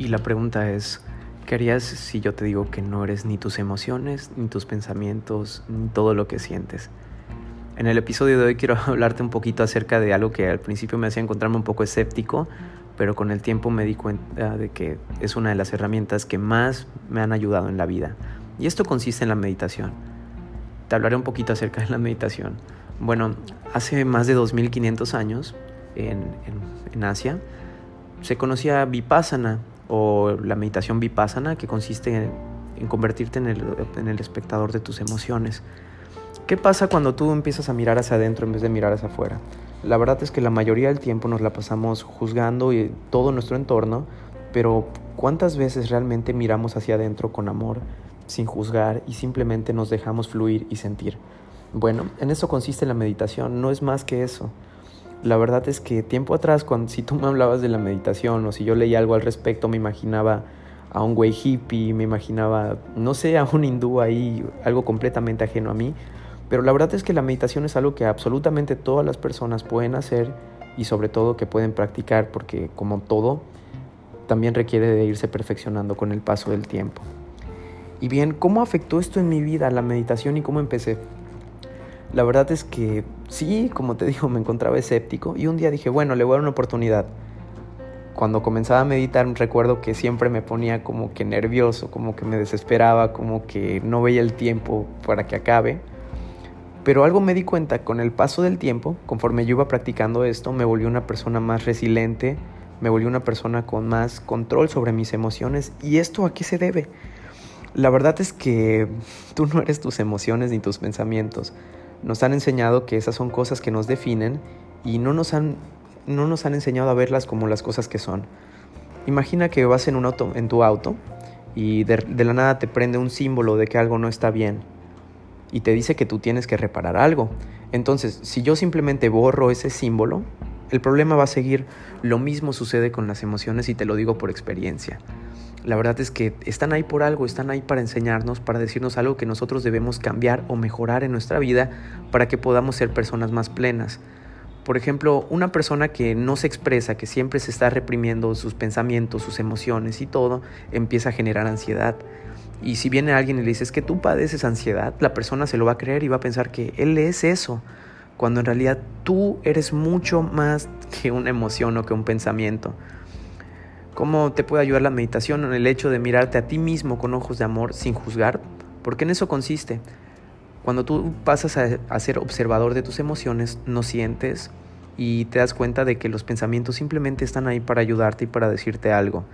Y la pregunta es, ¿qué harías si yo te digo que no eres ni tus emociones, ni tus pensamientos, ni todo lo que sientes? En el episodio de hoy quiero hablarte un poquito acerca de algo que al principio me hacía encontrarme un poco escéptico, pero con el tiempo me di cuenta de que es una de las herramientas que más me han ayudado en la vida. Y esto consiste en la meditación. Te hablaré un poquito acerca de la meditación. Bueno, hace más de 2500 años, en, en Asia, se conocía Vipassana o la meditación Vipassana, que consiste en, convertirte en el, en el espectador de tus emociones. ¿Qué pasa cuando tú empiezas a mirar hacia adentro en vez de mirar hacia afuera? La verdad es que la mayoría del tiempo nos la pasamos juzgando y todo nuestro entorno, pero ¿cuántas veces realmente miramos hacia adentro con amor, sin juzgar y simplemente nos dejamos fluir y sentir? Bueno, en eso consiste la meditación, no es más que eso. La verdad es que tiempo atrás, cuando si tú me hablabas de la meditación o si yo leía algo al respecto, me imaginaba a un güey hippie, me imaginaba, no sé, a un hindú ahí, algo completamente ajeno a mí. Pero la verdad es que la meditación es algo que absolutamente todas las personas pueden hacer y sobre todo que pueden practicar porque como todo, también requiere de irse perfeccionando con el paso del tiempo. Y bien, ¿cómo afectó esto en mi vida, la meditación y cómo empecé? La verdad es que sí, como te digo, me encontraba escéptico y un día dije, bueno, le voy a dar una oportunidad. Cuando comenzaba a meditar recuerdo que siempre me ponía como que nervioso, como que me desesperaba, como que no veía el tiempo para que acabe. Pero algo me di cuenta con el paso del tiempo, conforme yo iba practicando esto, me volví una persona más resiliente, me volví una persona con más control sobre mis emociones. ¿Y esto a qué se debe? La verdad es que tú no eres tus emociones ni tus pensamientos nos han enseñado que esas son cosas que nos definen y no nos han, no nos han enseñado a verlas como las cosas que son. Imagina que vas en, un auto, en tu auto y de, de la nada te prende un símbolo de que algo no está bien y te dice que tú tienes que reparar algo. Entonces, si yo simplemente borro ese símbolo, el problema va a seguir. Lo mismo sucede con las emociones y te lo digo por experiencia. La verdad es que están ahí por algo, están ahí para enseñarnos, para decirnos algo que nosotros debemos cambiar o mejorar en nuestra vida para que podamos ser personas más plenas. Por ejemplo, una persona que no se expresa, que siempre se está reprimiendo sus pensamientos, sus emociones y todo, empieza a generar ansiedad. Y si viene alguien y le dices que tú padeces ansiedad, la persona se lo va a creer y va a pensar que él es eso, cuando en realidad tú eres mucho más que una emoción o que un pensamiento. ¿Cómo te puede ayudar la meditación en el hecho de mirarte a ti mismo con ojos de amor sin juzgar? Porque en eso consiste. Cuando tú pasas a, ser observador de tus emociones, no sientes y te das cuenta de que los pensamientos simplemente están ahí para ayudarte y para decirte algo.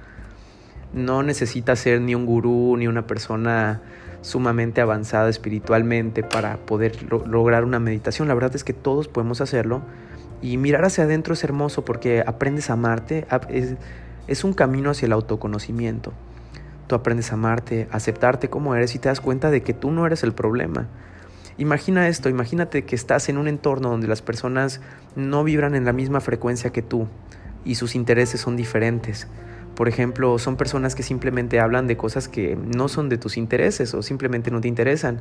No necesitas ser ni un gurú ni una persona sumamente avanzada espiritualmente para poder lograr una meditación. La verdad es que todos podemos hacerlo y mirar hacia adentro es hermoso porque aprendes a amarte, es un camino hacia el autoconocimiento. Tú aprendes a amarte, a aceptarte como eres y te das cuenta de que tú no eres el problema. Imagina esto, imagínate que estás en un entorno donde las personas no vibran en la misma frecuencia que tú y sus intereses son diferentes. Por ejemplo, son personas que simplemente hablan de cosas que no son de tus intereses o simplemente no te interesan.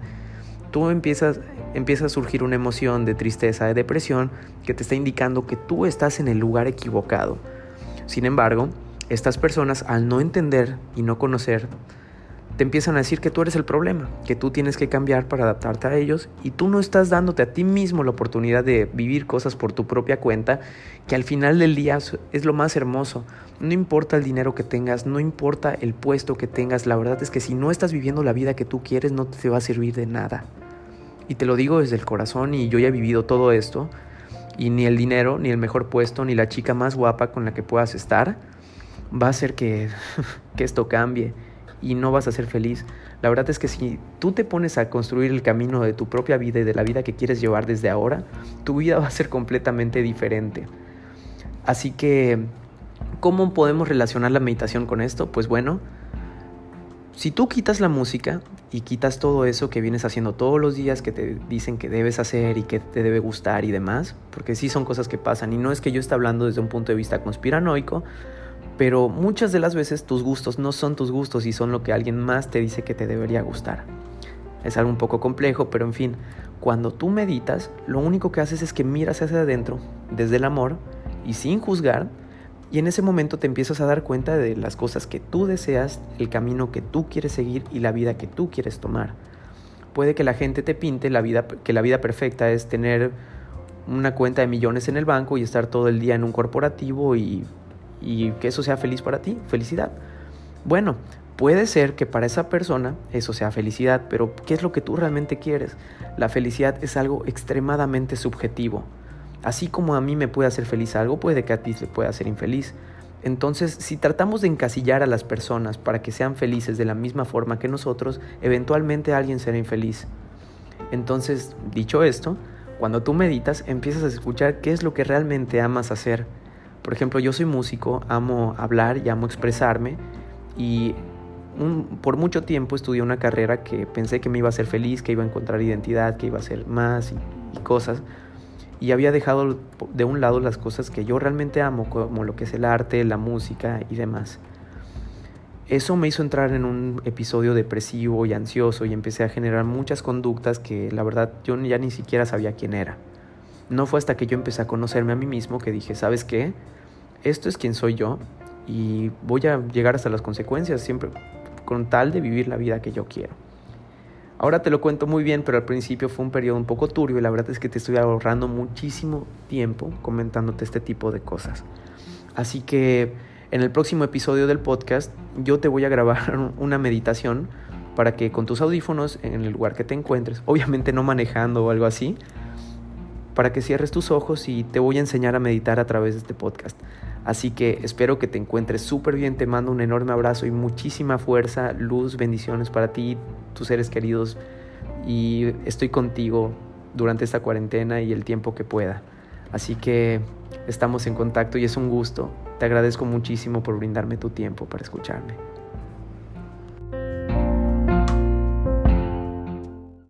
Tú empiezas, empieza a surgir una emoción de tristeza, de depresión, que te está indicando que tú estás en el lugar equivocado. Sin embargo, estas personas al no entender y no conocer, te empiezan a decir que tú eres el problema, que tú tienes que cambiar para adaptarte a ellos y tú no estás dándote a ti mismo la oportunidad de vivir cosas por tu propia cuenta, que al final del día es lo más hermoso. No importa el dinero que tengas, no importa el puesto que tengas, la verdad es que si no estás viviendo la vida que tú quieres no te va a servir de nada. Y te lo digo desde el corazón y yo ya he vivido todo esto y ni el dinero, ni el mejor puesto, ni la chica más guapa con la que puedas estar, va a hacer que, que esto cambie y no vas a ser feliz. La verdad es que si tú te pones a construir el camino de tu propia vida y de la vida que quieres llevar desde ahora, tu vida va a ser completamente diferente. Así que, ¿cómo podemos relacionar la meditación con esto? Pues bueno, si tú quitas la música y quitas todo eso que vienes haciendo todos los días que te dicen que debes hacer y que te debe gustar y demás, porque sí son cosas que pasan y no es que yo esté hablando desde un punto de vista conspiranoico, pero muchas de las veces tus gustos no son tus gustos y son lo que alguien más te dice que te debería gustar. Es algo un poco complejo, pero en fin, cuando tú meditas, lo único que haces es que miras hacia adentro, desde el amor, y sin juzgar, Y en ese momento te empiezas a dar cuenta de las cosas que tú deseas, el camino que tú quieres seguir y la vida que tú quieres tomar. Puede que la gente te pinte la vida, que la vida perfecta es tener una cuenta de millones en el banco y estar todo el día en un corporativo y, y que eso sea feliz para ti, felicidad. Bueno, puede ser que para esa persona eso sea felicidad, pero ¿qué es lo que tú realmente quieres? La felicidad es algo extremadamente subjetivo. Así como a mí me puede hacer feliz algo, puede que a ti te pueda hacer infeliz. Entonces, si tratamos de encasillar a las personas para que sean felices de la misma forma que nosotros, eventualmente alguien será infeliz. Entonces, dicho esto, cuando tú meditas, empiezas a escuchar qué es lo que realmente amas hacer. Por ejemplo, yo soy músico, amo hablar y amo expresarme y por mucho tiempo estudié una carrera que pensé que me iba a hacer feliz, que iba a encontrar identidad, que iba a hacer más y cosas y había dejado de un lado las cosas que yo realmente amo, como lo que es el arte, la música y demás. Eso me hizo entrar en un episodio depresivo y ansioso y empecé a generar muchas conductas que la verdad yo ya ni siquiera sabía quién era. No fue hasta que yo empecé a conocerme a mí mismo que dije, ¿sabes qué? Esto es quien soy yo y voy a llegar hasta las consecuencias siempre con tal de vivir la vida que yo quiero. Ahora te lo cuento muy bien, pero al principio fue un periodo un poco turbio y la verdad es que te estoy ahorrando muchísimo tiempo comentándote este tipo de cosas. Así que en el próximo episodio del podcast yo te voy a grabar una meditación para que con tus audífonos en el lugar que te encuentres, obviamente no manejando o algo así, para que cierres tus ojos y te voy a enseñar a meditar a través de este podcast. Así que espero que te encuentres súper bien, te mando un enorme abrazo y muchísima fuerza, luz, bendiciones para ti, tus seres queridos y estoy contigo durante esta cuarentena y el tiempo que pueda. Así que estamos en contacto y es un gusto. Te agradezco muchísimo por brindarme tu tiempo para escucharme.